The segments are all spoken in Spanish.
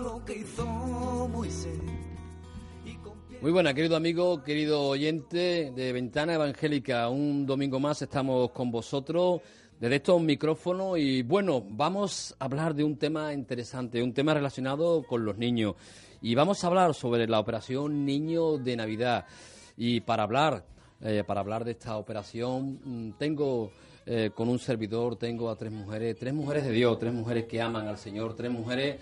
lo que hizo Moisés. Muy buena, querido amigo, querido oyente de Ventana Evangélica. Un domingo más estamos con vosotros desde estos micrófonos y bueno, vamos a hablar de un tema interesante, un tema relacionado con los niños. Y vamos a hablar sobre la operación Niño de Navidad. Y para hablar, eh, para hablar de esta operación, mm, tengo eh, con un servidor, tengo a tres mujeres, tres mujeres de Dios, tres mujeres que aman al Señor, tres mujeres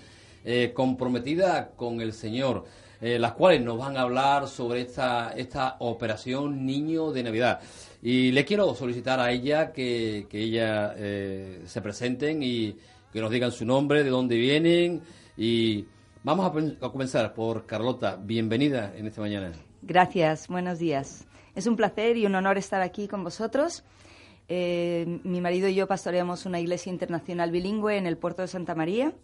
eh, comprometidas con el Señor. Eh, las cuales nos van a hablar sobre esta, esta operación Niño de Navidad. Y le quiero solicitar a ella que, que ella eh, se presenten y que nos digan su nombre, de dónde vienen. Y vamos a, a comenzar por Carlota. Bienvenida en esta mañana. Gracias, buenos días. Es un placer y un honor estar aquí con vosotros. Eh, mi marido y yo pastoreamos una iglesia internacional bilingüe en el puerto de Santa María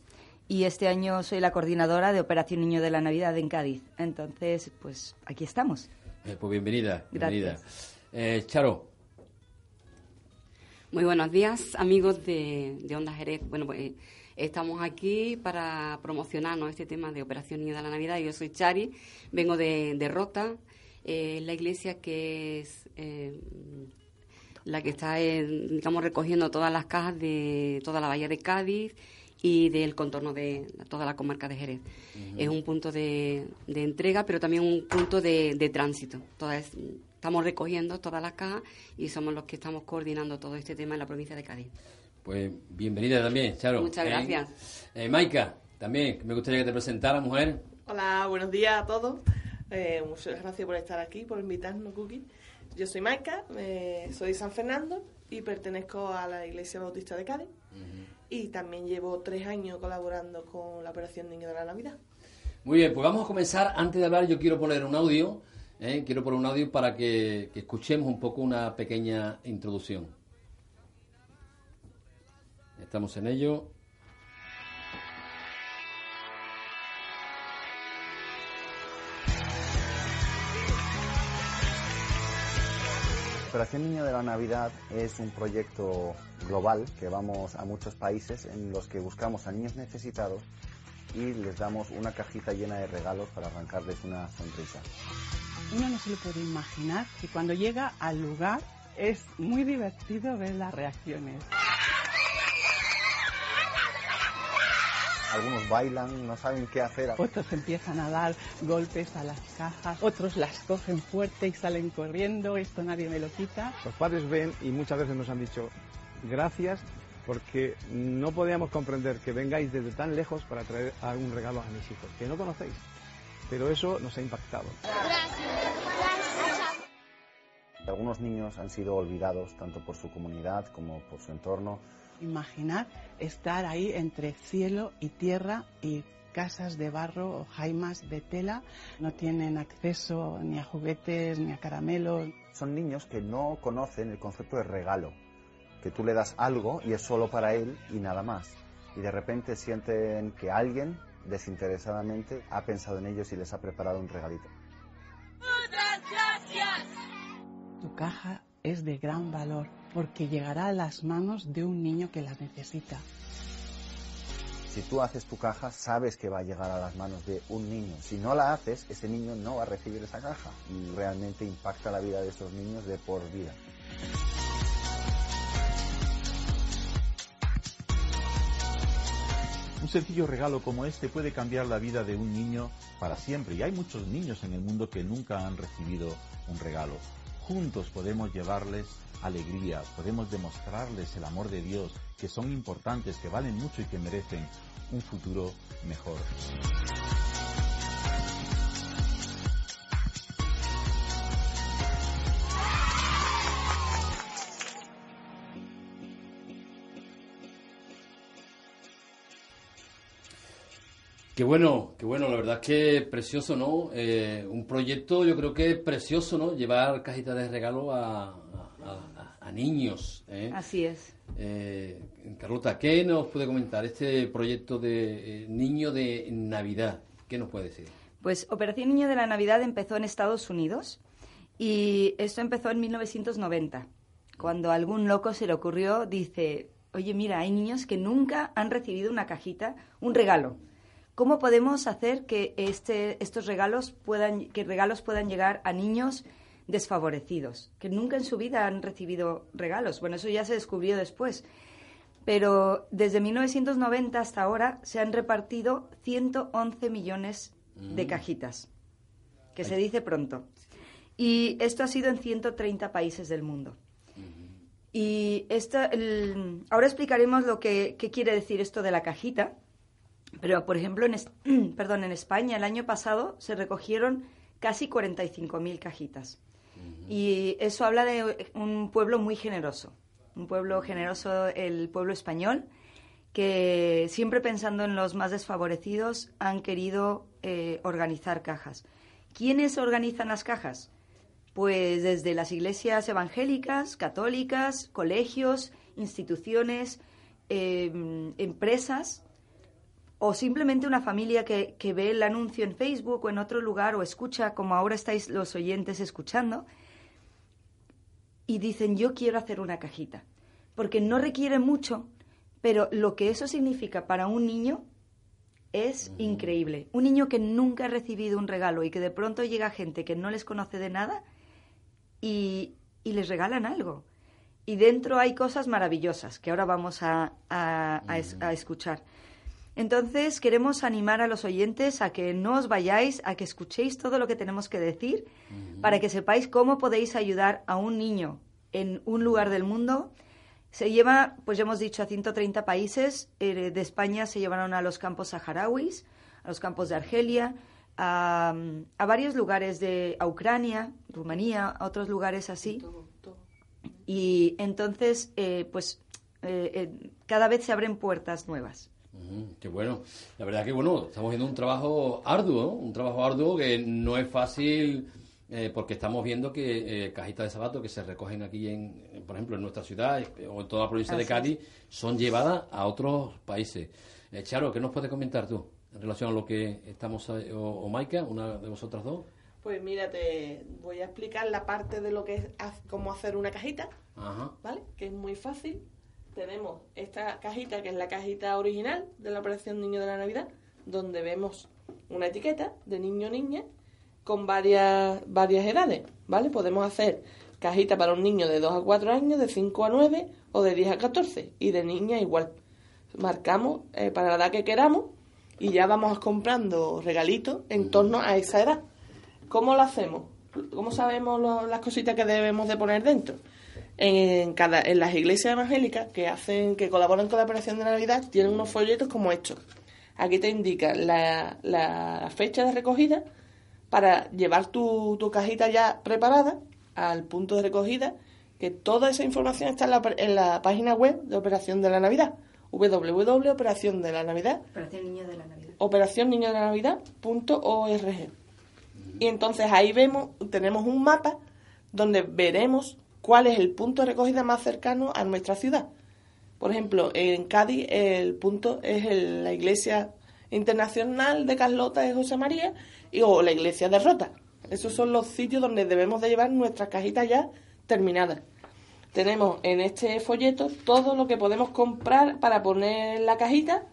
y este año soy la coordinadora de Operación Niño de la Navidad en Cádiz. Entonces, pues aquí estamos. Eh, pues bienvenida, bienvenida. Gracias. Eh, Charo, Muy buenos días, amigos de, de Onda Jerez. Bueno, pues estamos aquí para promocionarnos este tema de Operación Niño de la Navidad. Yo soy Chari, vengo de, de Rota, eh, la iglesia que es eh, la que está, eh, digamos, recogiendo todas las cajas de toda la bahía de Cádiz y del contorno de toda la comarca de Jerez. Es un punto de, de entrega, pero también un punto de, de tránsito. Todas, estamos recogiendo todas las cajas y somos los que estamos coordinando todo este tema en la provincia de Cádiz. pues bienvenida también, Charo. Muchas ¿eh? gracias. Eh, Maika, también me gustaría que te presentara, mujer. Hola, buenos días a todos. Eh, muchas gracias por estar aquí, por invitarnos, Cookie. Yo soy Maika, eh, soy de San Fernando y pertenezco a la Iglesia Bautista de Cádiz. Y también llevo tres años colaborando con la Operación Niño de la Navidad. Muy bien, pues vamos a comenzar. Antes de hablar, yo quiero poner un audio. ¿eh? Quiero poner un audio para que, que escuchemos un poco una pequeña introducción. Estamos en ello. Operación Niño de la Navidad es un proyecto global que vamos a muchos países en los que buscamos a niños necesitados y les damos una cajita llena de regalos para arrancarles una sonrisa. Uno no se lo puede imaginar que cuando llega al lugar es muy divertido ver las reacciones. Algunos bailan, no saben qué hacer. Otros empiezan a dar golpes a las cajas, otros las cogen fuerte y salen corriendo, esto nadie me lo quita. Los padres ven y muchas veces nos han dicho gracias porque no podíamos comprender que vengáis desde tan lejos para traer algún regalo a mis hijos, que no conocéis. Pero eso nos ha impactado. Algunos niños han sido olvidados tanto por su comunidad como por su entorno. Imaginar estar ahí entre cielo y tierra y casas de barro o jaimas de tela. No tienen acceso ni a juguetes ni a caramelos. Son niños que no conocen el concepto de regalo, que tú le das algo y es solo para él y nada más. Y de repente sienten que alguien desinteresadamente ha pensado en ellos y les ha preparado un regalito. Tu caja es de gran valor porque llegará a las manos de un niño que la necesita. Si tú haces tu caja, sabes que va a llegar a las manos de un niño. Si no la haces, ese niño no va a recibir esa caja y realmente impacta la vida de esos niños de por vida. Un sencillo regalo como este puede cambiar la vida de un niño para siempre y hay muchos niños en el mundo que nunca han recibido un regalo. Juntos podemos llevarles alegría, podemos demostrarles el amor de Dios, que son importantes, que valen mucho y que merecen un futuro mejor. Qué bueno, qué bueno, la verdad es que precioso, ¿no? Eh, un proyecto, yo creo que precioso, ¿no? Llevar cajitas de regalo a, a- a- a niños. ¿eh? Así es. Eh, Carlota, ¿qué nos puede comentar este proyecto de eh, Niño de Navidad? ¿Qué nos puede decir? Pues Operación Niño de la Navidad empezó en Estados Unidos y esto empezó en 1990, cuando a algún loco se le ocurrió, dice, oye, mira, hay niños que nunca han recibido una cajita, un regalo. ¿Cómo podemos hacer que este, estos regalos puedan, que regalos puedan llegar a niños desfavorecidos, que nunca en su vida han recibido regalos? Bueno, eso ya se descubrió después. Pero desde 1990 hasta ahora se han repartido 111 millones de Mm. cajitas, que se dice pronto. Y esto ha sido en 130 países del mundo. Y esta, el- ahora explicaremos lo que qué quiere decir esto de la cajita. Pero, por ejemplo, en, es- perdón, en España el año pasado se recogieron casi 45.000 cajitas. Y eso habla de un pueblo muy generoso. Un pueblo generoso, el pueblo español, que siempre pensando en los más desfavorecidos han querido eh, organizar cajas. ¿Quiénes organizan las cajas? Pues desde las iglesias evangélicas, católicas, colegios, instituciones, eh, empresas o simplemente una familia que, que ve el anuncio en Facebook o en otro lugar o escucha, como ahora estáis los oyentes escuchando, y dicen yo quiero hacer una cajita. Porque no requiere mucho, pero lo que eso significa para un niño es increíble. Un niño que nunca ha recibido un regalo y que de pronto llega gente que no les conoce de nada y, y les regalan algo. Y dentro hay cosas maravillosas que ahora vamos a, a- a es- a escuchar. Entonces queremos animar a los oyentes a que no os vayáis, a que escuchéis todo lo que tenemos que decir, para que sepáis cómo podéis ayudar a un niño en un lugar del mundo. Se lleva, pues ya hemos dicho, a 130 países. Eh, de España se llevaron a los campos saharauis, a los campos de Argelia, a, a varios lugares de a Ucrania, Rumanía, a otros lugares así. Y entonces, eh, pues eh, eh, cada vez se abren puertas nuevas. Qué bueno. La verdad que bueno, estamos viendo un trabajo arduo, ¿no? un trabajo arduo que no es fácil eh, porque estamos viendo que eh, cajitas de zapatos que se recogen aquí, en, en, por ejemplo, en nuestra ciudad eh, o en toda la provincia de Cádiz, son llevadas a otros países. Eh, Charo, ¿qué nos puedes comentar tú en relación a lo que estamos, eh, o, o Maika, una de vosotras dos? Pues mira, te voy a explicar la parte de lo que es cómo hacer una cajita, Ajá. ¿vale? Que es muy fácil. Tenemos esta cajita, que es la cajita original de la operación Niño de la Navidad, donde vemos una etiqueta de niño o niña con varias, varias edades, ¿vale? Podemos hacer cajita para un niño de 2 a 4 años, de 5 a 9 o de 10 a 14 y de niña igual. Marcamos eh, para la edad que queramos y ya vamos comprando regalitos en torno a esa edad. ¿Cómo lo hacemos? ¿Cómo sabemos lo- las cositas que debemos de poner dentro? En, cada, en las iglesias evangélicas que hacen, que colaboran con la operación de Navidad, tienen unos folletos como estos. Aquí te indica la, la fecha de recogida para llevar tu, tu cajita ya preparada al punto de recogida, que toda esa información está en la, en la página web de Operación de la Navidad, www.operaciondelanavidad Operación de la Navidad. operación niño de la navidad.org. Y entonces ahí vemos, tenemos un mapa donde veremos cuál es el punto de recogida más cercano a nuestra ciudad. Por ejemplo, en Cádiz el punto es el- la iglesia internacional de Carlota de José María y, o la iglesia de Rota. Esos son los sitios donde debemos de llevar nuestras cajitas ya terminadas. Tenemos en este folleto todo lo que podemos comprar para poner la cajita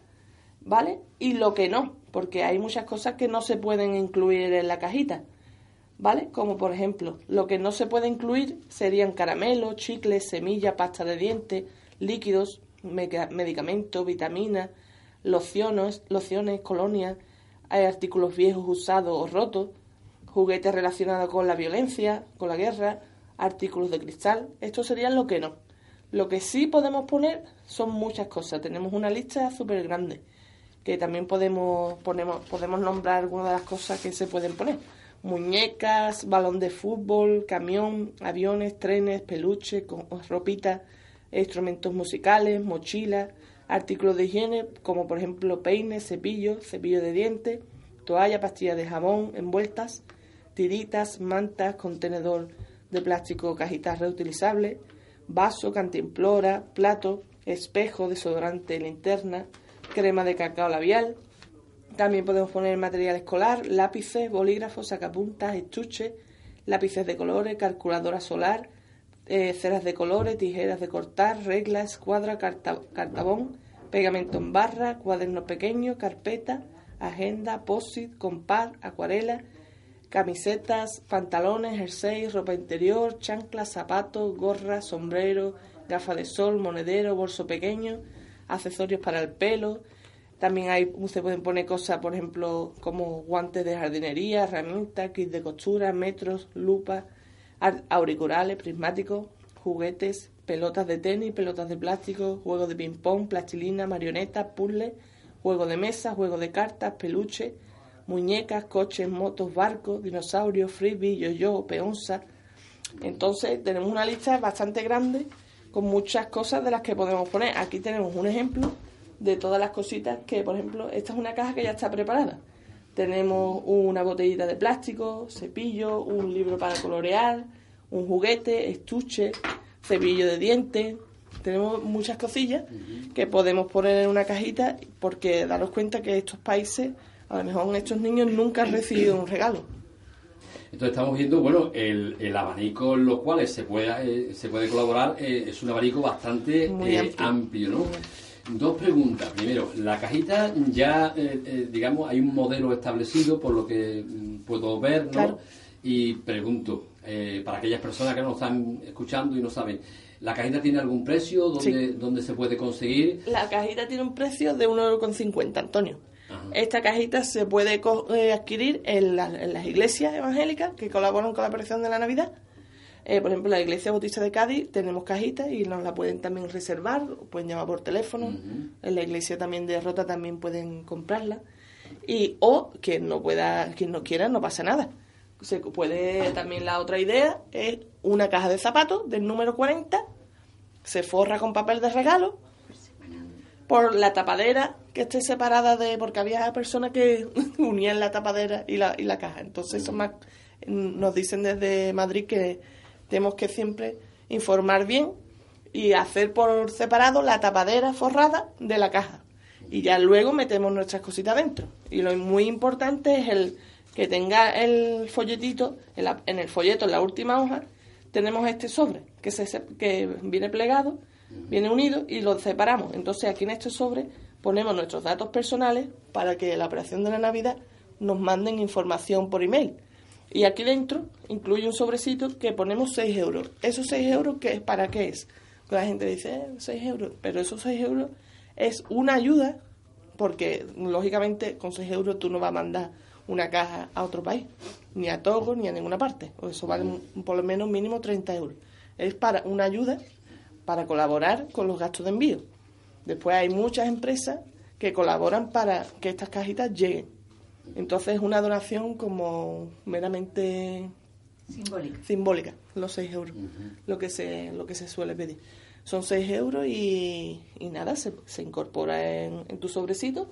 ¿vale? Y lo que no, porque hay muchas cosas que no se pueden incluir en la cajita, ¿vale? Como por ejemplo, lo que no se puede incluir serían caramelos, chicles, semillas, pasta de dientes, líquidos, medicamentos, vitaminas, lociones, lociones, colonias, hay artículos viejos, usados o rotos, juguetes relacionados con la violencia, con la guerra, artículos de cristal, esto serían lo que no. Lo que sí podemos poner son muchas cosas, tenemos una lista súper grande que también podemos, ponemos, podemos nombrar algunas de las cosas que se pueden poner. Muñecas, balón de fútbol, camión, aviones, trenes, peluche, co- ropita, instrumentos musicales, mochilas, artículos de higiene, como por ejemplo peines, cepillos, cepillo de dientes, toalla, pastillas de jabón envueltas, tiritas, mantas, contenedor de plástico, cajitas reutilizables, vaso, cantimplora, plato, espejo, desodorante, linterna, crema de cacao labial. También podemos poner material escolar, lápices, bolígrafos, sacapuntas, estuches, lápices de colores, calculadora solar, eh, ceras de colores, tijeras de cortar, reglas, escuadra, cartabón, pegamento en barra, cuaderno pequeño, carpeta, agenda, post-it, compás, acuarela, camisetas, pantalones, jersey, ropa interior, chanclas, zapatos, gorra, sombrero, gafas de sol, monedero, bolso pequeño, accesorios para el pelo. También hay, se pueden poner cosas, por ejemplo, como guantes de jardinería, herramientas, kits de costura, metros, lupas, auriculares, prismáticos, juguetes, pelotas de tenis, pelotas de plástico, juegos de ping-pong, plastilina, marionetas, puzzles, juegos de mesa, juegos de cartas, peluches, muñecas, coches, motos, barcos, dinosaurios, frisbee, yo-yo, peonza. Entonces tenemos una lista bastante grande con muchas cosas de las que podemos poner. Aquí tenemos un ejemplo de todas las cositas que, por ejemplo, esta es una caja que ya está preparada. Tenemos una botellita de plástico, cepillo, un libro para colorear, un juguete, estuche, cepillo de dientes. Tenemos muchas cosillas que podemos poner en una cajita porque daros cuenta que estos países, a lo mejor estos niños nunca han recibido un regalo. Entonces estamos viendo, bueno, el, el abanico en los cuales se puede, eh, se puede colaborar eh, es un abanico bastante eh, amplio. ¿no? Dos preguntas. Primero, la cajita ya, digamos, hay un modelo establecido por lo que mm, puedo ver, ¿no? Y pregunto, para aquellas personas que nos están escuchando y no saben, ¿La cajita tiene algún precio? ¿Dónde, ¿Dónde, se puede conseguir? La cajita tiene un precio de 1,50€, Antonio. Esta cajita se puede eh, adquirir en, las iglesias evangélicas que colaboran con la aparición de la Navidad. Eh, por ejemplo, la Iglesia Bautista de Cádiz tenemos cajitas y nos la pueden también reservar, pueden llamar por teléfono. En la Iglesia también de Rota también pueden comprarla. Y, o quien no pueda, quien no quiera, no pasa nada. Se puede también la otra idea es una caja de zapatos del número 40, se forra con papel de regalo por la tapadera que esté separada de porque había personas que unían la tapadera y la, y la caja entonces eso más nos dicen desde Madrid que tenemos que siempre informar bien y hacer por separado la tapadera forrada de la caja y ya luego metemos nuestras cositas dentro y lo muy importante es el que tenga el folletito en, en el folleto en la última hoja tenemos este sobre que se que viene plegado viene unido y lo separamos. Entonces aquí en este sobre ponemos nuestros datos personales para que la operación de la Navidad nos manden información por email. Y aquí dentro incluye un sobrecito que ponemos 6 euros. ¿Esos 6 euros qué es? ¿Para qué es? La gente dice, 6 eh, euros, pero esos 6 euros es una ayuda porque lógicamente con 6 euros tú no vas a mandar una caja a otro país, ni a Togo, ni a ninguna parte. Eso vale por lo menos mínimo 30 euros. Es para una ayuda para colaborar con los gastos de envío. Después hay muchas empresas que colaboran para que estas cajitas lleguen. Entonces es una donación como meramente simbólica, simbólica los 6 euros, lo, que se, lo que se suele pedir. Son 6 euros y, nada, se, incorpora en, tu sobrecito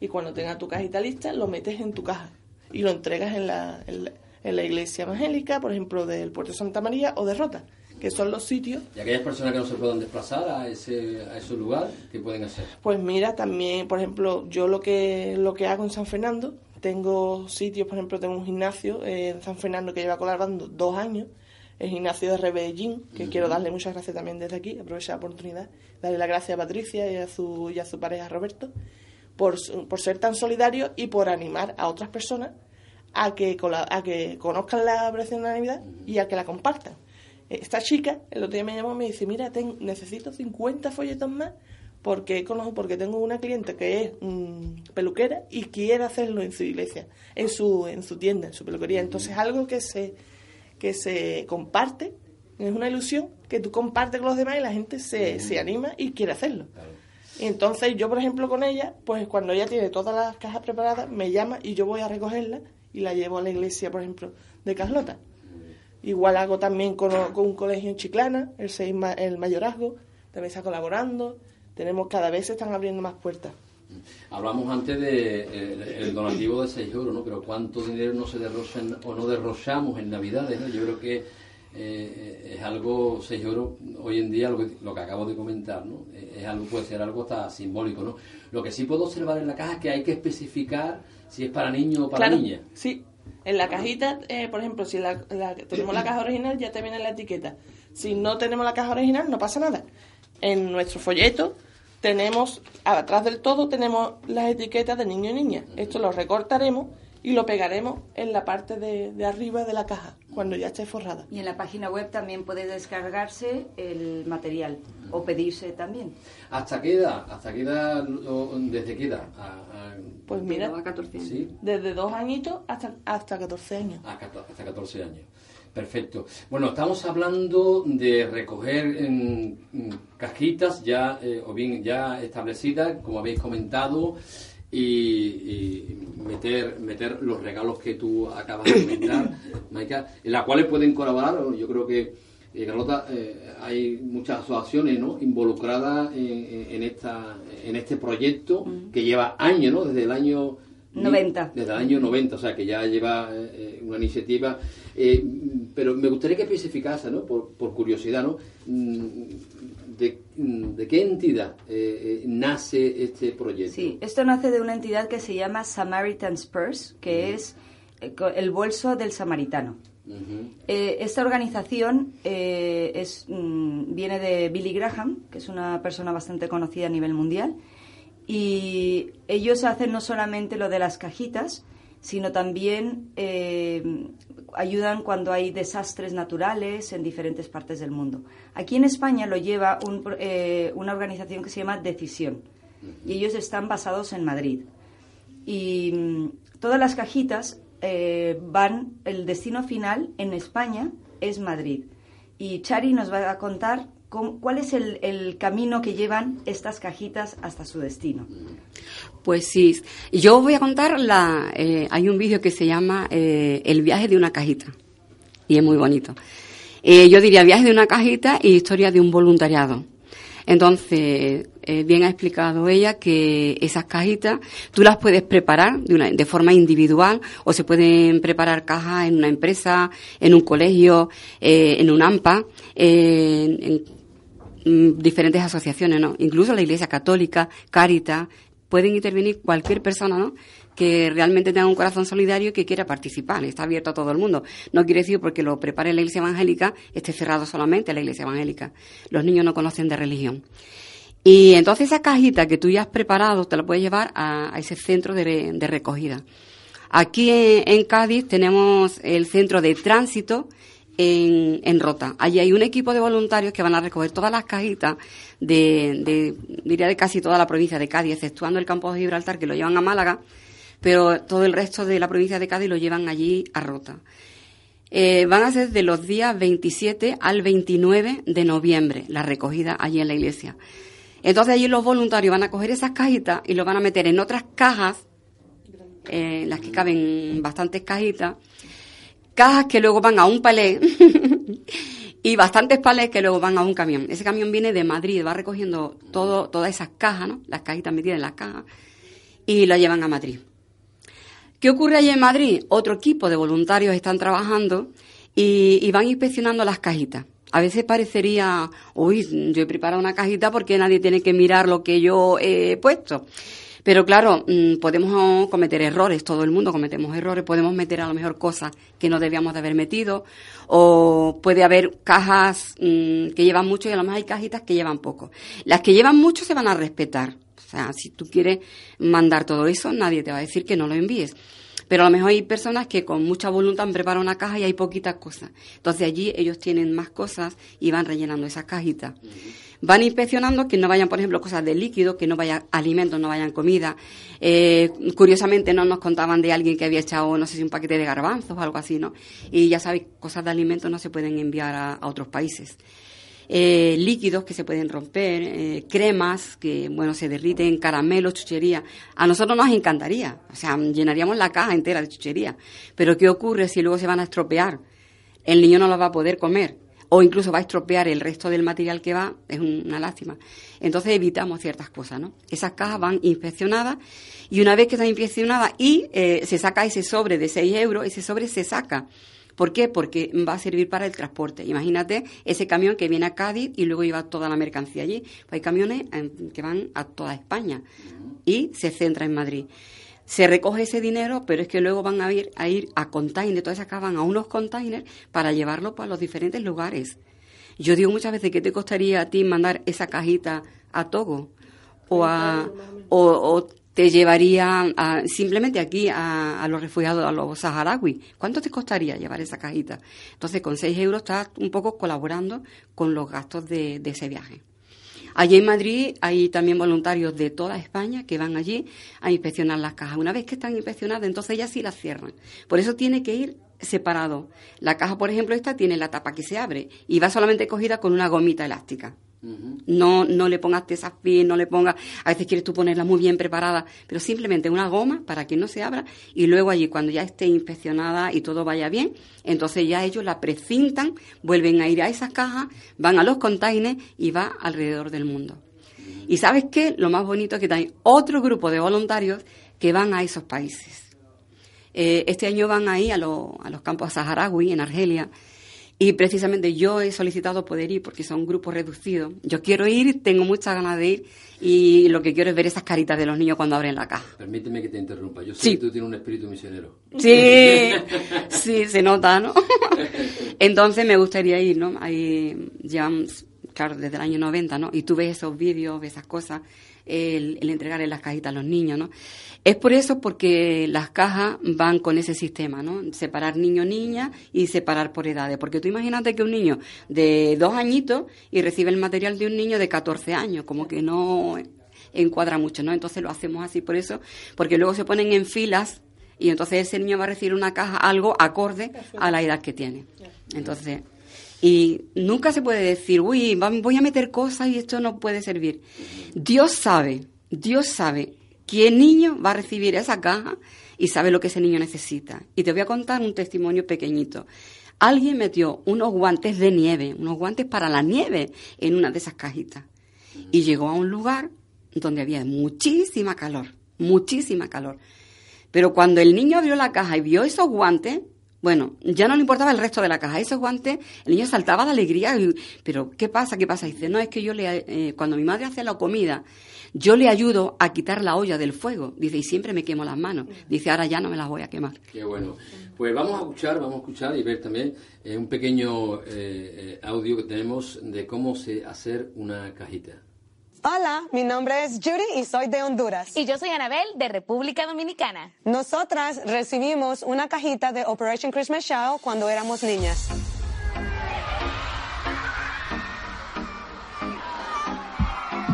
y cuando tengas tu cajita lista lo metes en tu caja y lo entregas en la, en la iglesia evangélica, por ejemplo, del Puerto de Santa María o de Rota que son los sitios. ¿Y aquellas personas que no se puedan desplazar a ese, a ese lugar, qué pueden hacer? Pues mira, también, por ejemplo, yo lo que, lo que hago en San Fernando, tengo sitios, por ejemplo, tengo un gimnasio en San Fernando que lleva colaborando dos años, el gimnasio de Rebellín, que quiero darle muchas gracias también desde aquí, aprovechar la oportunidad, darle las gracias a Patricia y a su, y a su pareja Roberto, por, por ser tan solidarios y por animar a otras personas a que, a que conozcan la operación de Navidad y a que la compartan. Esta chica el otro día me llamó y me dice, mira, necesito 50 folletos más porque conozco, porque tengo una cliente que es peluquera y quiere hacerlo en su iglesia, en su, en su tienda, en su peluquería. Entonces algo que se, que se comparte, es una ilusión que tú compartes con los demás y la gente se, se anima y quiere hacerlo. Y entonces yo, por ejemplo, con ella, pues cuando ella tiene todas las cajas preparadas, me llama y yo voy a recogerla y la llevo a la iglesia, por ejemplo, de Carlota. Igual hago también con, un colegio en Chiclana, el, seis, el mayorazgo, también está colaborando. Tenemos cada vez se están abriendo más puertas. Hablamos antes de eh, el donativo de 6 euros, ¿no? Pero ¿cuánto dinero no se derrocha o no derrochamos en Navidades? Yo creo que eh, es algo, 6 euros, hoy en día, lo que, lo que acabo de comentar, ¿no? Es algo, puede ser algo hasta simbólico, ¿no? Lo que sí puedo observar en la caja es que hay que especificar si es para niño o para niña. Sí, en la cajita, eh, por ejemplo, si la, tenemos la caja original, ya te viene la etiqueta. Si no tenemos la caja original, no pasa nada. En nuestro folleto tenemos, atrás del todo, tenemos las etiquetas de niño y niña. Esto lo recortaremos y lo pegaremos en la parte de, de, arriba de la caja, cuando ya esté forrada. Y en la página web también puede descargarse el material o pedirse también. ¿Hasta qué edad? ¿Hasta qué edad? ¿Desde qué edad? Pues mira, 14 años. ¿Sí? desde dos añitos hasta, hasta 14 años. Ah, hasta 14 años. Perfecto. Bueno, estamos hablando de recoger en, cajitas ya eh, o bien ya establecidas, como habéis comentado, y, meter meter los regalos que tú acabas de comentar, Maika, en las cuales pueden colaborar. Yo creo que eh, Carlota, eh, hay muchas asociaciones ¿no? involucradas en, esta en este proyecto que lleva años, ¿no? Desde el año 90. Desde el año 90, o sea que ya lleva eh, una iniciativa. Pero me gustaría que especificase, ¿no? Por, por curiosidad, ¿no? Mm, de, qué entidad eh, eh, nace este proyecto? Sí, esto nace de una entidad que se llama Samaritan's Purse, que es eh, el bolso del samaritano. esta organización es, mm, viene de Billy Graham, que es una persona bastante conocida a nivel mundial, y ellos hacen no solamente lo de las cajitas, sino también ayudan cuando hay desastres naturales en diferentes partes del mundo. Aquí en España lo lleva eh, una organización que se llama Decisión y ellos están basados en Madrid. Y mm, todas las cajitas eh, van, el destino final en España es Madrid. Y Chari nos va a contar cuál es el, camino que llevan estas cajitas hasta su destino. Pues sí, yo voy a contar la. Eh, hay un vídeo que se llama eh, El viaje de una cajita y es muy bonito. Eh, yo diría viaje de una cajita y historia de un voluntariado. Entonces, bien ha explicado ella que esas cajitas tú las puedes preparar de, una, de forma individual o se pueden preparar cajas en una empresa, en un colegio, en un AMPA, en diferentes asociaciones, ¿no? Incluso la Iglesia Católica, Caritas, pueden intervenir cualquier persona, ¿no? que realmente tenga un corazón solidario y que quiera participar. Está abierto a todo el mundo. No quiere decir porque lo prepare la iglesia evangélica esté cerrado solamente la iglesia evangélica. Los niños no conocen de religión. Y entonces esa cajita que tú ya has preparado te la puedes llevar a, ese centro de, recogida. Aquí en, Cádiz tenemos el centro de tránsito en, Rota. Allí hay un equipo de voluntarios que van a recoger todas las cajitas de, de, diría de casi toda la provincia de Cádiz, exceptuando el campo de Gibraltar que lo llevan a Málaga, pero todo el resto de la provincia de Cádiz lo llevan allí a Rota. Eh, van a ser de los días 27 al 29 de noviembre la recogida allí en la iglesia. Entonces allí los voluntarios van a coger esas cajitas y lo van a meter en otras cajas, eh, las que caben bastantes cajitas, cajas que luego van a un palé y bastantes palés que luego van a un camión. Ese camión viene de Madrid, va recogiendo todo, todas esas cajas, ¿no? Las cajitas metidas en las cajas y las llevan a Madrid. ¿Qué ocurre allí en Madrid? Otro equipo de voluntarios están trabajando y, y van inspeccionando las cajitas. A veces parecería, uy, yo he preparado una cajita porque nadie tiene que mirar lo que yo he puesto. Pero claro, mm, podemos cometer errores, todo el mundo cometemos errores, podemos meter a lo mejor cosas que no debíamos de haber metido, o puede haber cajas mm, que llevan mucho y a lo mejor hay cajitas que llevan poco. Las que llevan mucho se van a respetar. O sea, si tú quieres mandar todo eso, nadie te va a decir que no lo envíes. Pero a lo mejor hay personas que con mucha voluntad preparan una caja y hay poquitas cosas. Entonces allí ellos tienen más cosas y van rellenando esas cajitas. Van inspeccionando que no vayan, por ejemplo, cosas de líquido, que no vayan alimentos, no vayan comida. Eh, curiosamente no nos contaban de alguien que había echado, no sé si un paquete de garbanzos o algo así, ¿no? Y ya sabéis, cosas de alimentos no se pueden enviar a, otros países. Eh, líquidos que se pueden romper, eh, cremas que, bueno, se derriten, caramelos, chuchería. A nosotros nos encantaría, o sea, llenaríamos la caja entera de chuchería. Pero ¿qué ocurre si luego se van a estropear? El niño no lo va a poder comer o incluso va a estropear el resto del material que va, es una lástima. Entonces evitamos ciertas cosas, ¿no? Esas cajas van inspeccionadas y una vez que están inspeccionadas y eh, se saca ese sobre de 6 euros, ese sobre se saca. ¿Por qué? Porque va a servir para el transporte. Imagínate ese camión que viene a Cádiz y luego lleva toda la mercancía allí. Pues hay camiones que van a toda España y se centra en Madrid se recoge ese dinero, pero es que luego van a ir a, ir a containers, todas esas van a unos containers para llevarlo para los diferentes lugares. Yo digo muchas veces, ¿qué te costaría a ti mandar esa cajita a Togo? O, a, o, o te llevaría a, simplemente aquí a, a, los refugiados, a los saharauis. ¿Cuánto te costaría llevar esa cajita? Entonces, con 6 euros estás un poco colaborando con los gastos de, de ese viaje. Allí en Madrid hay también voluntarios de toda España que van allí a inspeccionar las cajas. Una vez que están inspeccionadas, entonces ya sí las cierran. Por eso tiene que ir separado. La caja, por ejemplo, esta tiene la tapa que se abre y va solamente cogida con una gomita elástica. No, no le pongas desafío, no le pongas, a veces quieres tú ponerla muy bien preparada, pero simplemente una goma para que no se abra y luego allí cuando ya esté inspeccionada y todo vaya bien, entonces ya ellos la precintan, vuelven a ir a esas cajas, van a los containers y va alrededor del mundo. Y sabes qué, lo más bonito es que hay otro grupo de voluntarios que van a esos países. Eh, este año van ahí a, lo, a los campos saharaui en Argelia y precisamente yo he solicitado poder ir porque son grupos reducidos. Yo quiero ir, tengo muchas ganas de ir y lo que quiero es ver esas caritas de los niños cuando abren la caja. Permíteme que te interrumpa. Yo sé Sí. que tú tienes un espíritu misionero. Sí, sí, se nota, ¿no? Entonces me gustaría ir, ¿no? Ahí llevamos, claro, desde el año 90, ¿no? Y tú ves esos vídeos, ves esas cosas, el, el entregar en las cajitas a los niños, ¿no? Es por eso porque las cajas van con ese sistema, ¿no? Separar niño-niña y separar por edades. Porque tú imagínate que un niño de dos añitos y recibe el material de un niño de 14 años, como que no encuadra mucho, ¿no? Entonces lo hacemos así por eso, porque luego se ponen en filas y entonces ese niño va a recibir una caja, algo acorde a la edad que tiene. Entonces, y nunca se puede decir, uy, voy a meter cosas y esto no puede servir. Dios sabe, Dios sabe qué niño va a recibir esa caja y sabe lo que ese niño necesita. Y te voy a contar un testimonio pequeñito. Alguien metió unos guantes de nieve, unos guantes para la nieve en una de esas cajitas. Y llegó a un lugar donde había muchísima calor, muchísima calor. Pero cuando el niño abrió la caja y vio esos guantes, bueno, ya no le importaba el resto de la caja. Esos guantes, el niño saltaba de alegría. Pero, ¿qué pasa? ¿Qué pasa? dice, no, es que yo le, eh, cuando mi madre hace la comida, yo le ayudo a quitar la olla del fuego. Dice, y siempre me quemo las manos. Dice, ahora ya no me las voy a quemar. Qué bueno. Pues vamos a escuchar, vamos a escuchar y ver también eh, un pequeño eh, eh, audio que tenemos de cómo se hacer una cajita. Hola, mi nombre es Judy y soy de Honduras. Y yo soy Anabel de República Dominicana. Nosotras recibimos una cajita de Operation Christmas Child cuando éramos niñas.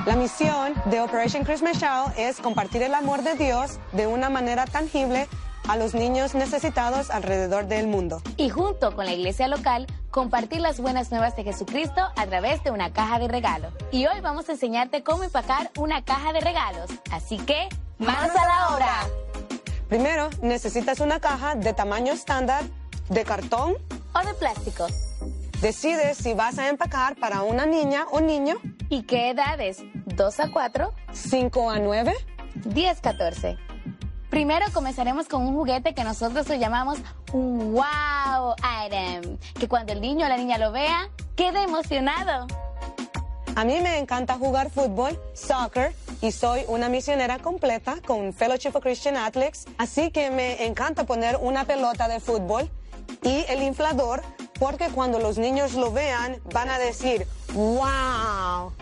La misión de Operation Christmas Child es compartir el amor de Dios de una manera tangible a los niños necesitados alrededor del mundo. Y junto con la iglesia local, compartir las buenas nuevas de Jesucristo a través de una caja de regalo. Y hoy vamos a enseñarte cómo empacar una caja de regalos. Así que, ¡manos a la obra! Primero, necesitas una caja de tamaño estándar de cartón O de plástico. Decides si vas a empacar para una niña o niño. ¿Y qué edades? ¿2 a 4? 5 a 9. 10 14. Primero comenzaremos con un juguete que nosotros lo llamamos un wow item, que cuando el niño o la niña lo vea, quede emocionado. A mí me encanta jugar fútbol, soccer, y soy una misionera completa con Fellowship for Christian Athletes, así que me encanta poner una pelota de fútbol y el inflador, porque cuando los niños lo vean van a decir, wow.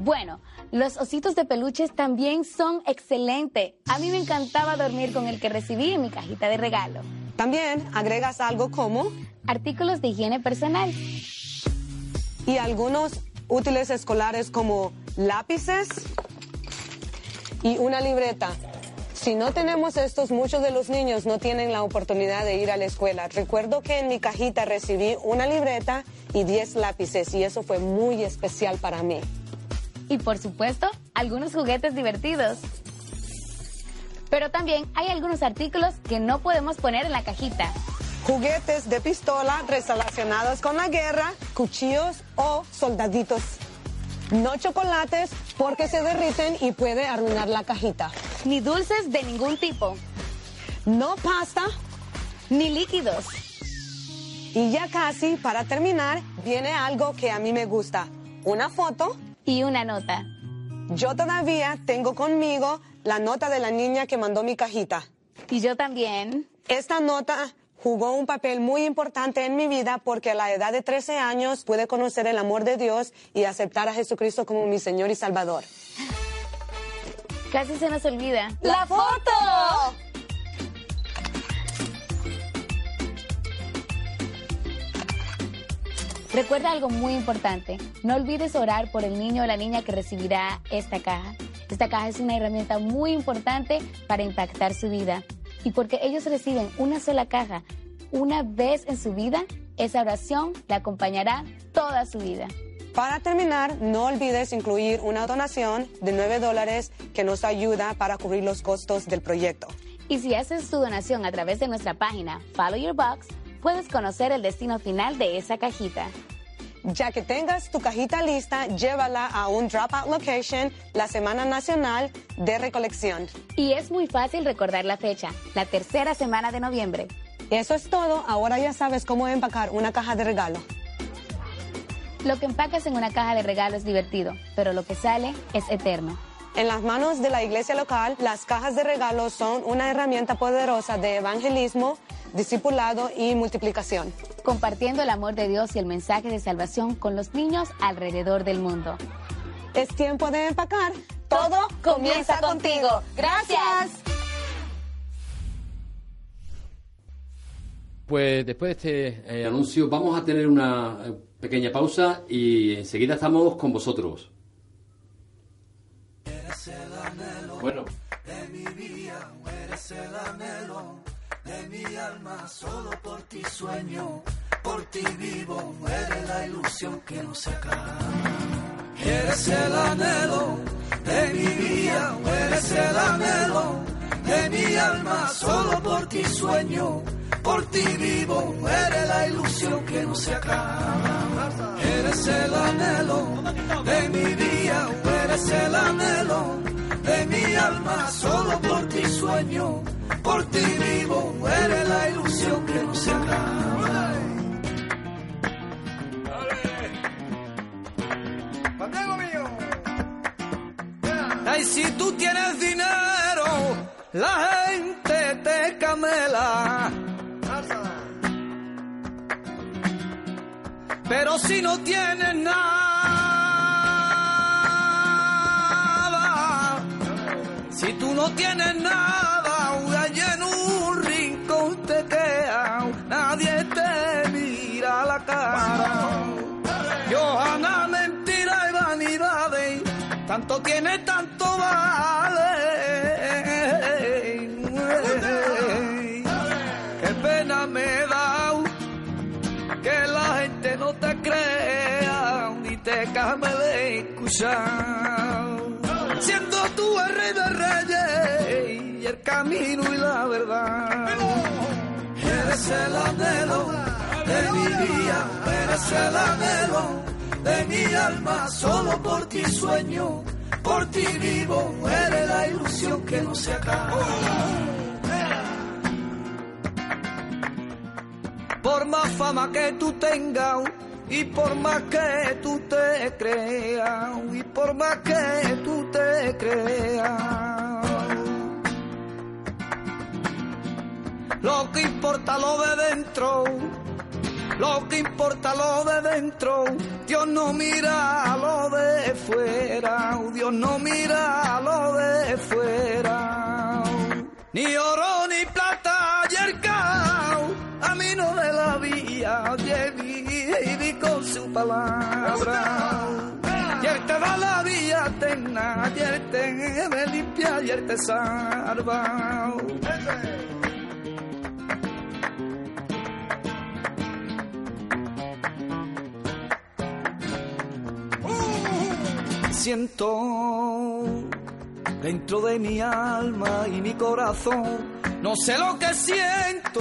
Bueno, los ositos de peluches también son excelentes. A mí me encantaba dormir con el que recibí en mi cajita de regalo. También agregas algo como Artículos de higiene personal. y algunos útiles escolares como lápices y una libreta. Si no tenemos estos, muchos de los niños no tienen la oportunidad de ir a la escuela. Recuerdo que en mi cajita recibí una libreta y 10 lápices y eso fue muy especial para mí. Y por supuesto, algunos juguetes divertidos. Pero también hay algunos artículos que no podemos poner en la cajita. Juguetes de pistola relacionados con la guerra, cuchillos o soldaditos. No chocolates porque se derriten y puede arruinar la cajita. Ni dulces de ningún tipo. No pasta Ni líquidos. Y ya casi, para terminar, viene algo que a mí me gusta. Una foto. Y una nota. Yo todavía tengo conmigo la nota de la niña que mandó mi cajita. Y yo también. Esta nota jugó un papel muy importante en mi vida porque a la edad de 13 años pude conocer el amor de Dios y aceptar a Jesucristo como mi Señor y Salvador. Casi se nos olvida. ¡La foto! Recuerda algo muy importante. No olvides orar por el niño o la niña que recibirá esta caja. Esta caja es una herramienta muy importante para impactar su vida. Y porque ellos reciben una sola caja una vez en su vida, esa oración la acompañará toda su vida. Para terminar, no olvides incluir una donación de 9 dólares que nos ayuda para cubrir los costos del proyecto. Y si haces tu donación a través de nuestra página Follow Your Box, puedes conocer el destino final de esa cajita. Ya que tengas tu cajita lista, llévala a un Dropout Location la Semana Nacional de Recolección. Y es muy fácil recordar la fecha, la tercera semana de noviembre. Eso es todo, ahora ya sabes cómo empacar una caja de regalo. Lo que empacas en una caja de regalo es divertido, pero lo que sale es eterno. En las manos de la iglesia local, las cajas de regalo son una herramienta poderosa de evangelismo, discipulado y multiplicación. Compartiendo el amor de Dios y el mensaje de salvación con los niños alrededor del mundo. Es tiempo de empacar. Todo comienza contigo. Gracias. Pues después de este eh, anuncio vamos a tener una eh, pequeña pausa y enseguida estamos con vosotros. Bueno. De mi alma, solo por ti sueño, por ti vivo, eres la ilusión que no se acaba. Eres el anhelo de mi vida, eres el anhelo de mi alma, solo por ti sueño, por ti vivo, eres la ilusión que no se acaba. Eres el anhelo de mi vida, eres el anhelo de mi alma, solo por ti sueño, por ti vivo, eres la ilusión que no se acaba. mío! Ay, si tú tienes dinero, la gente te camela. Pero si no tienes nada, si tú no tienes nada, tanto tiene, tanto vale. Qué pena me da que la gente no te crea ni te de escuchar. Siendo tú el rey de reyes y el camino y la verdad. Eres el anhelo de mi vida, eres el anhelo de mi alma, solo por ti sueño, por ti vivo, eres la ilusión que no se acaba. Por más fama que tú tengas y por más que tú te creas y por más que tú te creas. Lo que importa lo de dentro, lo que importa lo de dentro. Dios no mira lo de fuera, Dios no mira lo de fuera. Ni oro ni plata y el cao, a mí no de la vía, y con su palabra. Y él te da la vía eterna, y él te limpia y él te salva. Siento dentro de mi alma y mi corazón, no sé lo que siento.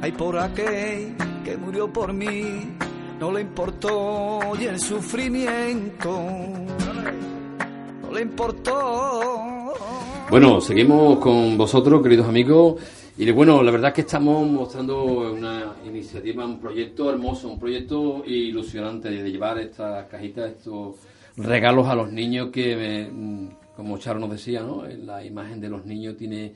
Hay por aquel que murió por mí, no le importó y el sufrimiento, no le importó. Bueno, seguimos con vosotros, queridos amigos. Y bueno, la verdad es que estamos mostrando una iniciativa, un proyecto hermoso, un proyecto ilusionante de llevar estas cajitas, estos regalos a los niños que, mm, como Charo nos decía, ¿no? la imagen de los niños tiene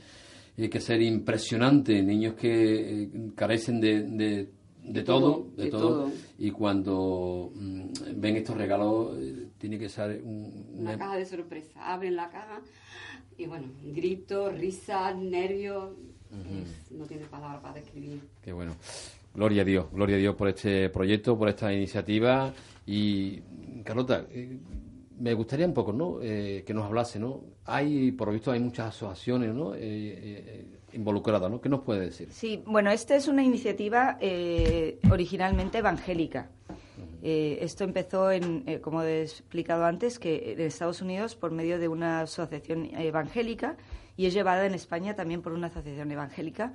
hay que ser impresionante, niños que eh, carecen de, de, de todo, de, todo, y cuando mm, ven estos regalos eh, tiene que ser una caja de sorpresa. Abren la caja y bueno, gritos, risas, nervios, no tiene palabras para describir. Qué bueno. Gloria a Dios, gloria a Dios por este proyecto, por esta iniciativa y Carlota, eh, me gustaría un poco, ¿no? Eh, que nos hablase, ¿no? Hay, por lo visto, hay muchas asociaciones, ¿no? Eh, involucradas, ¿no? ¿Qué nos puede decir? Sí, bueno, esta es una iniciativa originalmente evangélica. esto empezó, en, como he explicado antes, que en Estados Unidos por medio de una asociación evangélica y es llevada en España también por una asociación evangélica.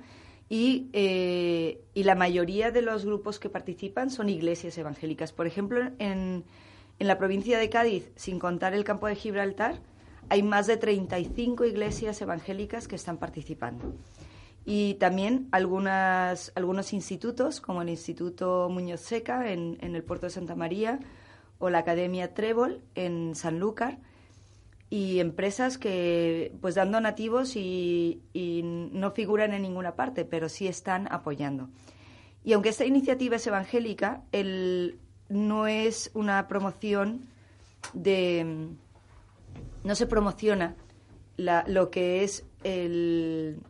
Y, y la mayoría de los grupos que participan son iglesias evangélicas. Por ejemplo, en, en la provincia de Cádiz, sin contar el campo de Gibraltar, hay más de 35 iglesias evangélicas que están participando. Y también algunos institutos, como el Instituto Muñoz Seca en, el puerto de Santa María o la Academia Trébol en Sanlúcar, y empresas que pues dan donativos y, no figuran en ninguna parte, pero sí están apoyando. Y aunque esta iniciativa es evangélica, el, no es una promoción de... no se promociona lo que es el,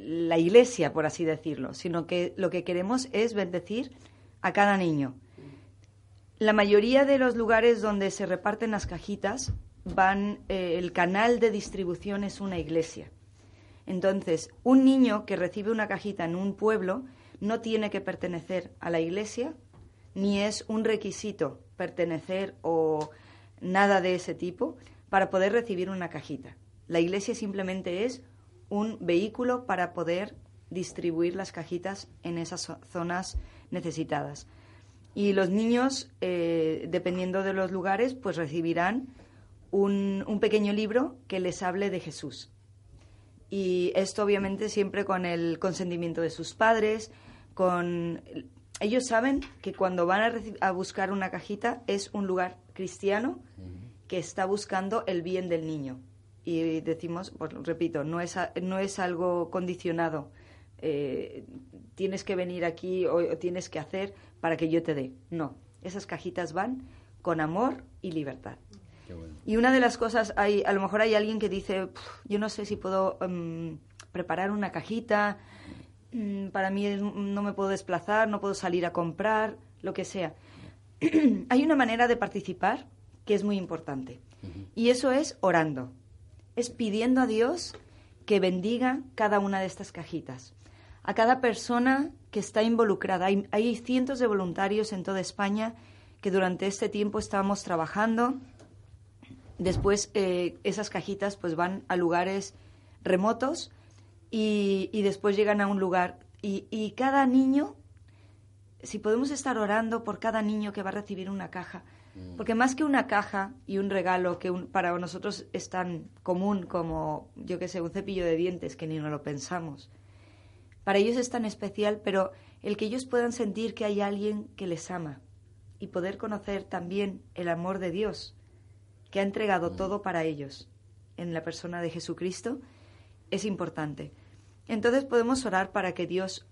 la iglesia, por así decirlo, sino que lo que queremos es bendecir a cada niño. La mayoría de los lugares donde se reparten las cajitas van, eh, el canal de distribución es una iglesia. Entonces, un niño que recibe una cajita en un pueblo no tiene que pertenecer a la iglesia, ni es un requisito pertenecer o nada de ese tipo para poder recibir una cajita. La iglesia simplemente es un vehículo para poder distribuir las cajitas en esas zonas necesitadas. Y los niños, eh, dependiendo de los lugares, pues recibirán un, un pequeño libro que les hable de Jesús. Y esto obviamente siempre con el consentimiento de sus padres, con ellos saben que cuando van a, buscar una cajita es un lugar cristiano que está buscando el bien del niño. Y decimos, pues, repito, no es, no es algo condicionado. Eh, tienes que venir aquí o, tienes que hacer para que yo te dé. No, esas cajitas van con amor y libertad. Y una de las cosas, hay, a lo mejor hay alguien que dice, yo no sé si puedo em, preparar una cajita, Mm, para mí no me puedo desplazar, no puedo salir a comprar, lo que sea. Hay una manera de participar que es muy importante. Y eso es orando. Es pidiendo a Dios que bendiga cada una de estas cajitas. A cada persona que está involucrada. Hay, cientos de voluntarios en toda España que durante este tiempo estábamos trabajando. Después eh, esas cajitas pues van a lugares remotos y, después llegan a un lugar y, cada niño, si podemos estar orando por cada niño que va a recibir una caja, mm. porque más que una caja y un regalo que para nosotros es tan común como, yo qué sé, un cepillo de dientes que ni no lo pensamos, para ellos es tan especial, pero el que ellos puedan sentir que hay alguien que les ama y poder conocer también el amor de Dios, que ha entregado mm. todo para ellos en la persona de Jesucristo, es importante. Entonces podemos orar para que Dios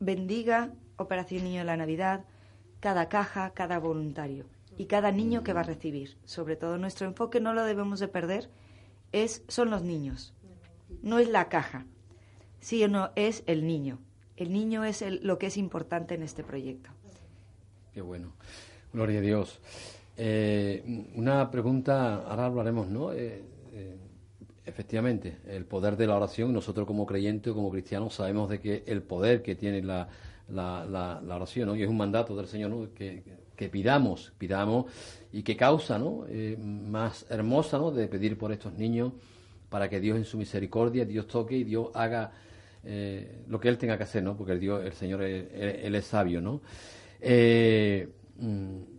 bendiga Operación Niño de la Navidad, cada caja, cada voluntario y cada niño que va a recibir. Sobre todo nuestro enfoque no lo debemos de perder, es son los niños. No es la caja, sí o no es el niño. El niño es lo que es importante en este proyecto. Qué bueno. Gloria a Dios. Eh, una pregunta, ahora hablaremos, ¿no? Eh, eh, Efectivamente, el poder de la oración, nosotros como creyentes, como cristianos, sabemos de que el poder que tiene la, la, oración, y es un mandato del Señor, que, que, pidamos, pidamos, y que causa ¿no? Más hermosa ¿no? de pedir por estos niños, para que Dios en su misericordia, Dios toque y Dios haga lo que Él tenga que hacer, ¿no? porque el, Dios, el Señor, Él, es sabio. ¿no? Mm,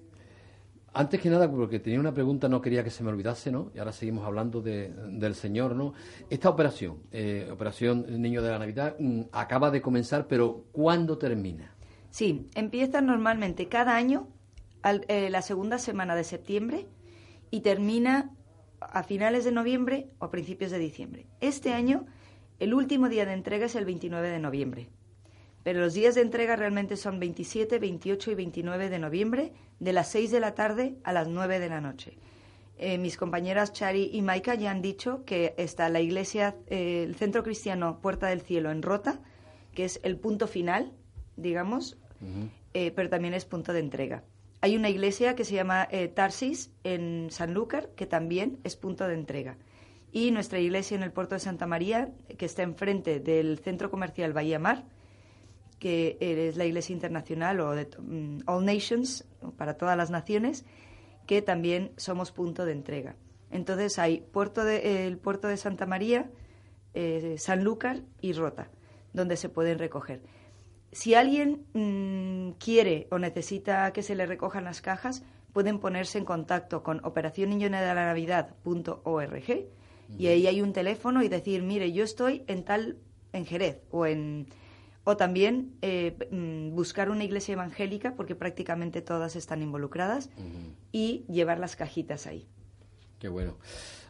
antes que nada, porque tenía una pregunta, no quería que se me olvidase, ¿no? Y ahora seguimos hablando del Señor, ¿no? Esta operación, eh, Operación Niño de la Navidad, mm, acaba de comenzar, pero ¿cuándo termina? Sí, empieza normalmente cada año, eh, la segunda semana de septiembre, y termina a finales de noviembre o a principios de diciembre. Este año El último día de entrega es el 29 de noviembre. Pero los días de entrega realmente son 27, 28 y 29 de noviembre, de las 6 de la tarde a las 9 de la noche. Eh, mis compañeras Chari y Maika ya han dicho que está la iglesia, eh, el centro cristiano Puerta del Cielo en Rota, que es el punto final, digamos, eh, pero también es punto de entrega. Hay una iglesia que se llama Tarsis en Sanlúcar, que también es punto de entrega. Y nuestra iglesia en el puerto de Santa María, que está enfrente del centro comercial Bahía Mar, que es la iglesia internacional o de mm, All Nations, para todas las naciones, que también somos punto de entrega. Entonces hay puerto de, el puerto de Santa María, eh, Sanlúcar y Rota, donde se pueden recoger. Si alguien mm, quiere o necesita que se le recojan las cajas, pueden ponerse en contacto con operacionniñonedalanavidad.org y ahí hay un teléfono y decir, mire, yo estoy en tal, en Jerez o en o también eh, mm, buscar una iglesia evangélica, porque prácticamente todas están involucradas, y llevar las cajitas ahí. Qué bueno.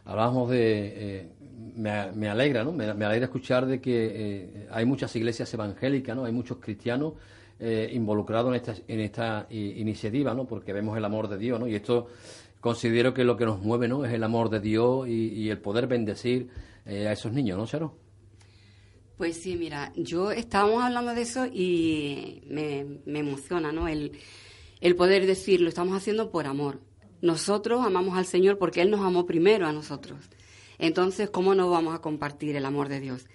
Hablábamos de... Eh, me, alegra, ¿no? Me, alegra escuchar de que eh, hay muchas iglesias evangélicas, ¿no? Hay muchos cristianos involucrados en esta, en esta iniciativa, ¿no? Porque vemos el amor de Dios, ¿no? Y esto considero que lo que nos mueve, ¿no? Es el amor de Dios y, el poder bendecir a esos niños, ¿no, Charo? Pues sí, mira, yo estábamos hablando de eso y me, emociona, ¿no? El, el poder decirlo, estamos haciendo por amor. Nosotros amamos al Señor porque Él nos amó primero a nosotros. Entonces, ¿cómo no vamos a compartir el amor de Dios?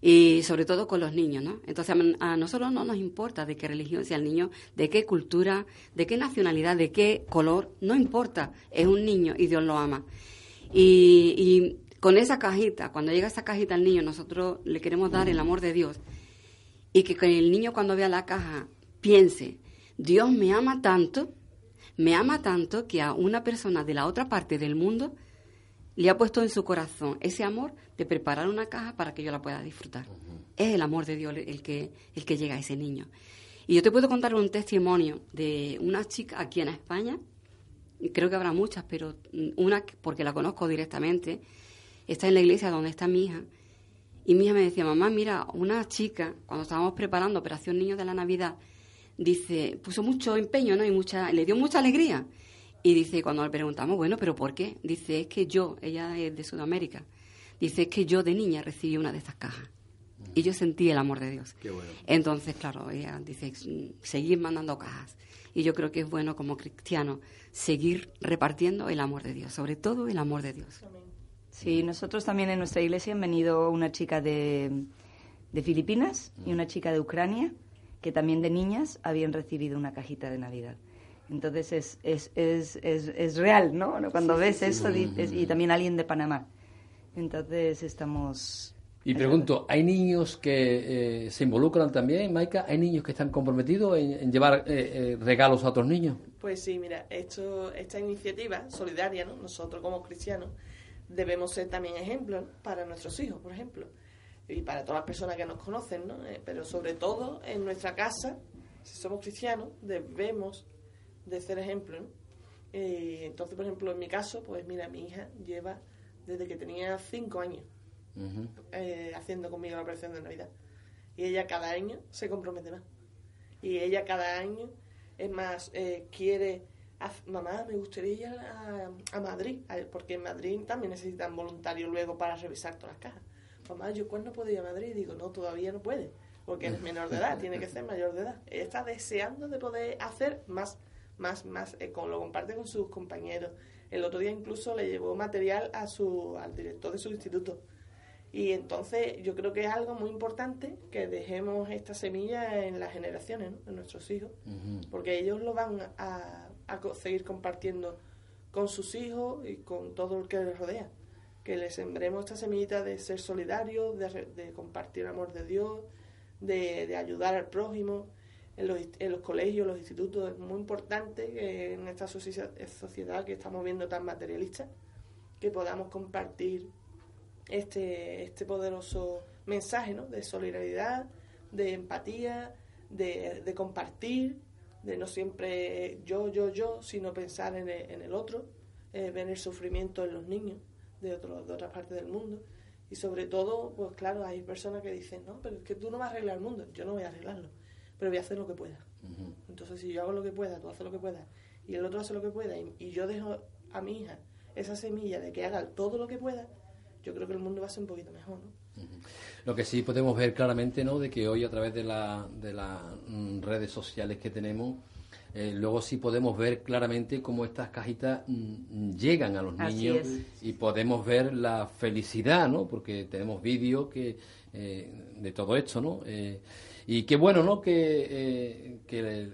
Y sobre todo con los niños, ¿no? Entonces, a nosotros no nos importa de qué religión sea el niño, de qué cultura, de qué nacionalidad, de qué color, no importa. Es un niño y Dios lo ama. Y, y con esa cajita, cuando llega esa cajita al niño, nosotros le queremos dar el amor de Dios. Y que el niño cuando vea la caja piense, Dios me ama tanto, me ama tanto que a una persona de la otra parte del mundo le ha puesto en su corazón ese amor de preparar una caja para que yo la pueda disfrutar. Es el amor de Dios el que, el que llega a ese niño. Y yo te puedo contar un testimonio de una chica aquí en España, creo que habrá muchas, pero una porque la conozco directamente, está en la iglesia donde está mi hija. Y mi hija me decía, mamá, mira, una chica, cuando estábamos preparando Operación Niños de la Navidad, dice, puso mucho empeño, ¿no? Y mucha, le dio mucha alegría. Y dice, cuando le preguntamos, bueno, ¿pero por qué? Dice, es que yo, ella es de Sudamérica, dice, es que yo de niña recibí una de estas cajas. Y yo sentí el amor de Dios. Entonces, claro, ella dice, seguir mandando cajas. Y yo creo que es bueno como cristiano seguir repartiendo el amor de Dios, sobre todo el amor de Dios. Sí, nosotros también en nuestra iglesia han venido una chica de, de Filipinas y una chica de Ucrania, que también de niñas habían recibido una cajita de Navidad. Entonces es, es, es, es, es real, ¿no? Cuando ves eso dices, y también alguien de Panamá. Entonces estamos... Y pregunto, ¿hay niños que eh, se involucran también, Maika? ¿Hay niños que están comprometidos en, llevar eh, eh, regalos a otros niños? Pues sí, mira, esto, esta iniciativa solidaria, ¿no? Nosotros como cristianos debemos ser también ejemplos para nuestros hijos, por ejemplo, y para todas las personas que nos conocen, ¿no? Eh, pero sobre todo en nuestra casa, si somos cristianos, debemos de ser ejemplos. Eh, entonces, por ejemplo, en mi caso, pues mira, mi hija lleva desde que tenía cinco años eh, haciendo conmigo la operación de Navidad. Y ella cada año se compromete más. Y ella cada año, es más, quiere mamá, me gustaría ir a, Madrid, porque en Madrid también necesitan voluntarios luego para revisar todas las cajas. Mamá, ¿yo cuándo puedo ir a Madrid? Digo, no, todavía no puede, porque es menor de edad, tiene que ser mayor de edad. Ella está deseando de poder hacer más, más, más, eh, lo comparte con sus compañeros. El otro día incluso le llevó material a su, al director de su instituto. Y entonces yo creo que es algo muy importante que dejemos esta semilla en las generaciones, en nuestros hijos, porque ellos lo van a a seguir compartiendo con sus hijos y con todo el que les rodea. Que les sembremos esta semillita de ser solidarios, de, compartir el amor de Dios, de, ayudar al prójimo. En los, en los colegios, los institutos, es muy importante que en esta sociedad que estamos viendo tan materialista, que podamos compartir este, este poderoso mensaje ¿no? de solidaridad, de empatía, de, de compartir de no siempre yo, yo, yo, sino pensar en el, en el otro, eh, ver el sufrimiento en los niños de, otro, de otras partes del mundo. Y sobre todo, pues claro, hay personas que dicen, no, pero es que tú no vas a arreglar el mundo. Yo no voy a arreglarlo, pero voy a hacer lo que pueda. Entonces, si yo hago lo que pueda, tú haces lo que puedas, y el otro hace lo que pueda, y, yo dejo a mi hija esa semilla de que haga todo lo que pueda, yo creo que el mundo va a ser un poquito mejor, ¿no? Lo que sí podemos ver claramente, ¿no? De que hoy a través de, la, de las mm, redes sociales que tenemos, eh, luego sí podemos ver claramente cómo estas cajitas mm, llegan a los niños y podemos ver la felicidad, ¿no? Porque tenemos vídeos que eh, de todo esto, ¿no? Eh, y qué bueno, ¿no? Que, que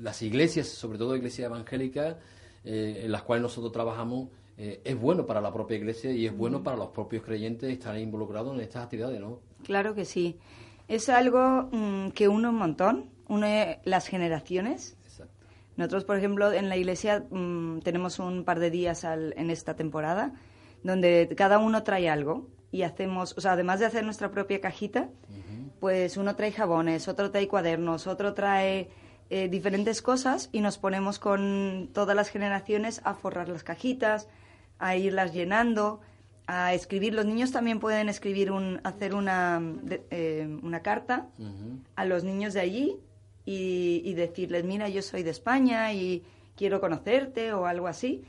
las iglesias, sobre todo iglesias evangélicas, en las cuales nosotros trabajamos, es bueno para la propia iglesia y es bueno para los propios creyentes estar involucrados en estas actividades, ¿no? Claro que sí. Es algo mm, que une un montón, une las generaciones nosotros, por ejemplo, en la iglesia mm, tenemos un par de días en esta temporada donde cada uno trae algo y hacemos, o sea, además de hacer nuestra propia cajita, pues uno trae jabones, otro trae cuadernos, otro trae eh, diferentes cosas y nos ponemos con todas las generaciones a forrar las cajitas, a irlas llenando, a escribir. Los niños también pueden escribir, un, hacer una, eh, una carta a los niños de allí y, decirles, mira, yo soy de España y quiero conocerte o algo así.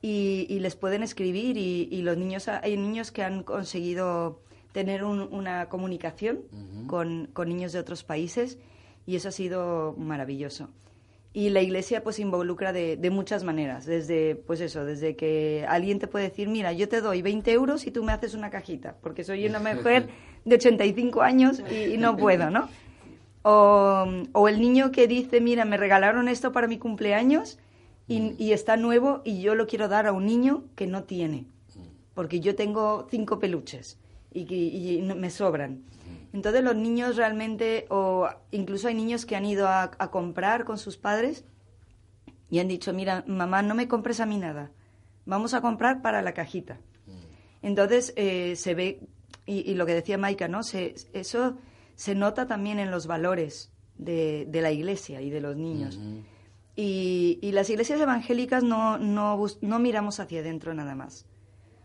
Y, les pueden escribir y, los niños, hay niños que han conseguido tener una comunicación con, niños de otros países y eso ha sido maravilloso. Y la iglesia pues involucra de, muchas maneras, desde pues eso, desde que alguien te puede decir, mira, yo te doy 20 euros y tú me haces una cajita, porque soy una mujer de 85 años y, y no puedo, ¿no? O, el niño que dice, mira, me regalaron esto para mi cumpleaños y, está nuevo y yo lo quiero dar a un niño que no tiene, porque yo tengo cinco peluches y, me sobran. Entonces los niños realmente, o incluso hay niños que han ido a, comprar con sus padres y han dicho, mira, mamá, no me compres a mí nada, vamos a comprar para la cajita. Entonces eh, se ve, y, lo que decía Maika, ¿no? Se, eso se nota también en los valores de, la iglesia y de los niños. y, las iglesias evangélicas no, no, no miramos hacia adentro nada más.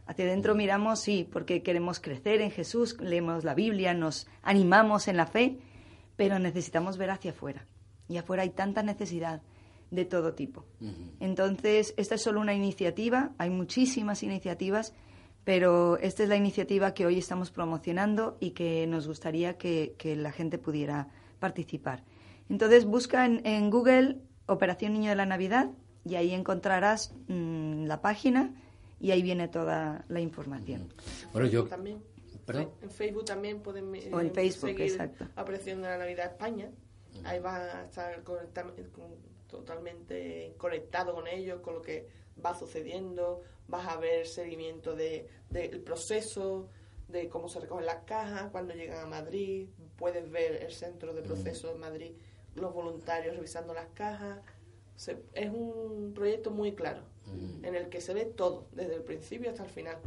Hacia adentro miramos, sí, porque queremos crecer en Jesús, leemos la Biblia, nos animamos en la fe, pero necesitamos ver hacia afuera. Y afuera hay tanta necesidad de todo tipo. Entonces, esta es solo una iniciativa, hay muchísimas iniciativas pero esta es la iniciativa que hoy estamos promocionando y que nos gustaría que, la gente pudiera participar. Entonces busca en, Google Operación Niño de la Navidad y ahí encontrarás mm, la página y ahí viene toda la información. Bueno, yo también. En Facebook también pueden eh, o en Facebook, seguir exacto. Operación de la Navidad España. Ahí va a estar totalmente conectado con ellos, con lo que va sucediendo, vas a ver seguimiento de, del proceso, de cómo se recogen las cajas, cuando llegan a Madrid, puedes ver el centro de proceso de Madrid, los voluntarios revisando las cajas. es un proyecto muy claro, en el que se ve todo, desde el principio hasta el final.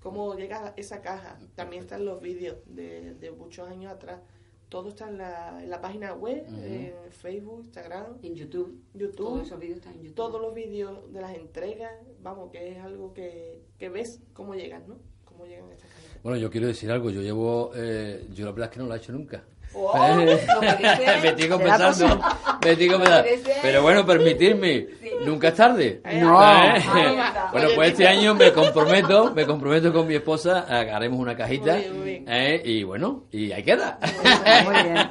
Cómo llega esa caja. También están los vídeos de, de muchos años atrás todo está en la, en la página web, en Facebook, Instagram. En YouTube. YouTube. Todos esos vídeos están en YouTube. Todos los vídeos de las entregas, vamos, que es algo que, que ves cómo llegan, ¿no? Cómo llegan estas cajitas. Bueno, yo quiero decir algo. Yo llevo, eh, yo la verdad es que no lo he hecho nunca. Me estoy confesando, me estoy confesando. Pero bueno, permitirme, nunca es tarde. No. ¿Eh? bueno, pues este año me comprometo, me comprometo con mi esposa, haremos una cajita ¿eh? y bueno, y ahí queda. Muy bien.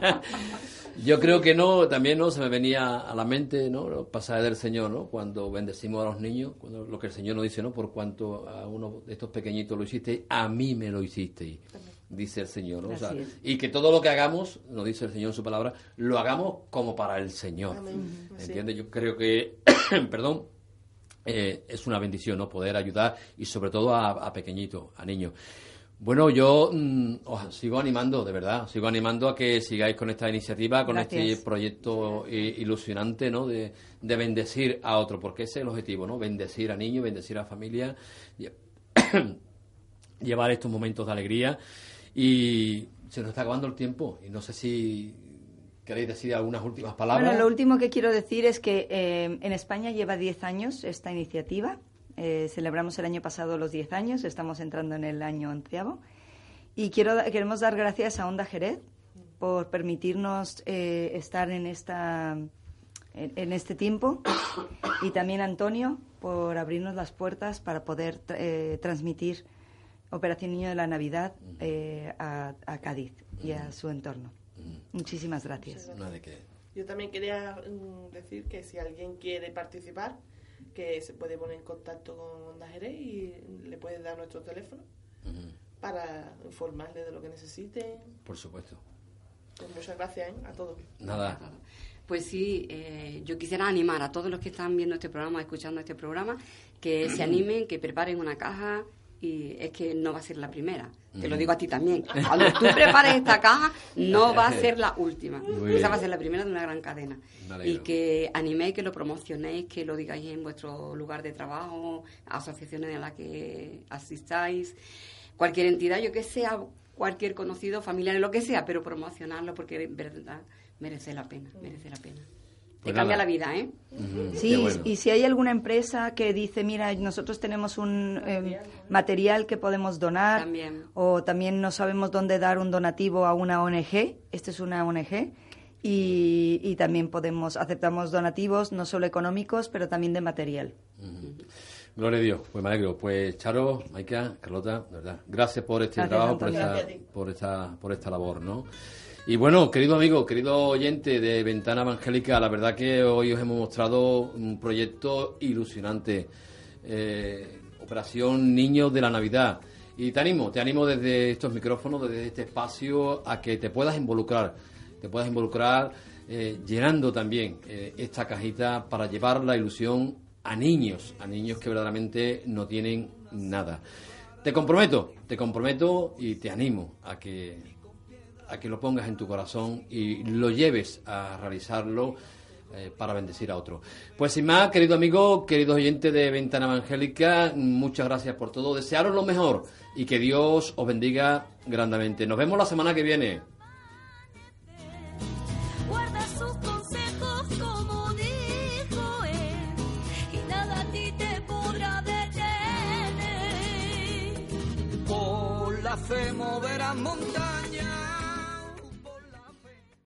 Yo creo que no, también no se me venía a la mente, ¿no? Los pasajes del Señor, ¿no? Cuando bendecimos a los niños, cuando lo que el Señor nos dice, ¿no? Por cuanto a uno de estos pequeñitos lo hiciste, a mí me lo hiciste dice el Señor. ¿no? y que todo lo que hagamos, nos dice el Señor en su palabra, lo hagamos como para el Señor. ¿Entiendes? Yo creo que, perdón, eh, es una bendición ¿no? poder ayudar y sobre todo a, pequeñitos, a niños. Bueno, yo mm, os sigo animando, de verdad, sigo animando a que sigáis con esta iniciativa, con este proyecto ilusionante, ¿no? De, de, bendecir a otro, porque ese es el objetivo, ¿no? Bendecir a niños, bendecir a familia, llevar estos momentos de alegría y se nos está acabando el tiempo y no sé si queréis decir algunas últimas palabras. Bueno, lo último que quiero decir es que eh, en España lleva 10 años esta iniciativa. Eh, celebramos el año pasado los 10 años, estamos entrando en el año onceavo. Y quiero, queremos dar gracias a Onda Jerez por permitirnos eh, estar en, esta, en, este tiempo y también a Antonio por abrirnos las puertas para poder eh, transmitir Operación Niño de la Navidad eh, a, Cádiz y a su entorno. Muchísimas gracias. Yo también quería mm, decir que si alguien quiere participar, que se puede poner en contacto con Onda Jerez y le puede dar nuestro teléfono para informarle de lo que necesite. Por supuesto. Pues muchas gracias ¿eh? a todos. Nada. Pues sí, eh, yo quisiera animar a todos los que están viendo este programa, escuchando este programa, que se animen, que preparen una caja y es que no va a ser la primera. Te lo digo a ti también. Cuando tú prepares esta caja, no va a ser la última. Esa va a ser la primera de una gran cadena. Y que animéis, que lo promocionéis, que lo digáis en vuestro lugar de trabajo, asociaciones a las que asistáis, cualquier entidad, yo que sea, cualquier conocido, familiar, lo que sea, pero promocionarlo porque de verdad merece la pena, merece la pena. Te pues cambia la vida, ¿eh? Sí, y si hay alguna empresa que dice, mira, nosotros tenemos un em, material que podemos donar, o también no sabemos dónde dar un donativo a una ONG, esta es una ONG, y, también podemos, aceptamos donativos, no solo económicos, pero también de material. Gloria a Dios, pues me alegro. Pues Charo, Maika, Carlota, de verdad, gracias por este trabajo, por esta, por esta, por esta labor, ¿no? Y bueno, querido amigo, querido oyente de Ventana Evangélica, la verdad que hoy os hemos mostrado un proyecto ilusionante. Eh, Operación Niños de la Navidad. Y te animo, te animo desde estos micrófonos, desde este espacio, a que te puedas involucrar, te puedas involucrar eh, llenando también eh, esta cajita para llevar la ilusión a niños, a niños que verdaderamente no tienen nada. Te comprometo, te comprometo y te animo a que, a que lo pongas en tu corazón y lo lleves a realizarlo eh, para bendecir a otro. Pues sin más, querido amigo, queridos oyentes de Ventana Evangélica, muchas gracias por todo. Desearos lo mejor y que Dios os bendiga grandemente. Nos vemos la semana que viene. fe moverá montañas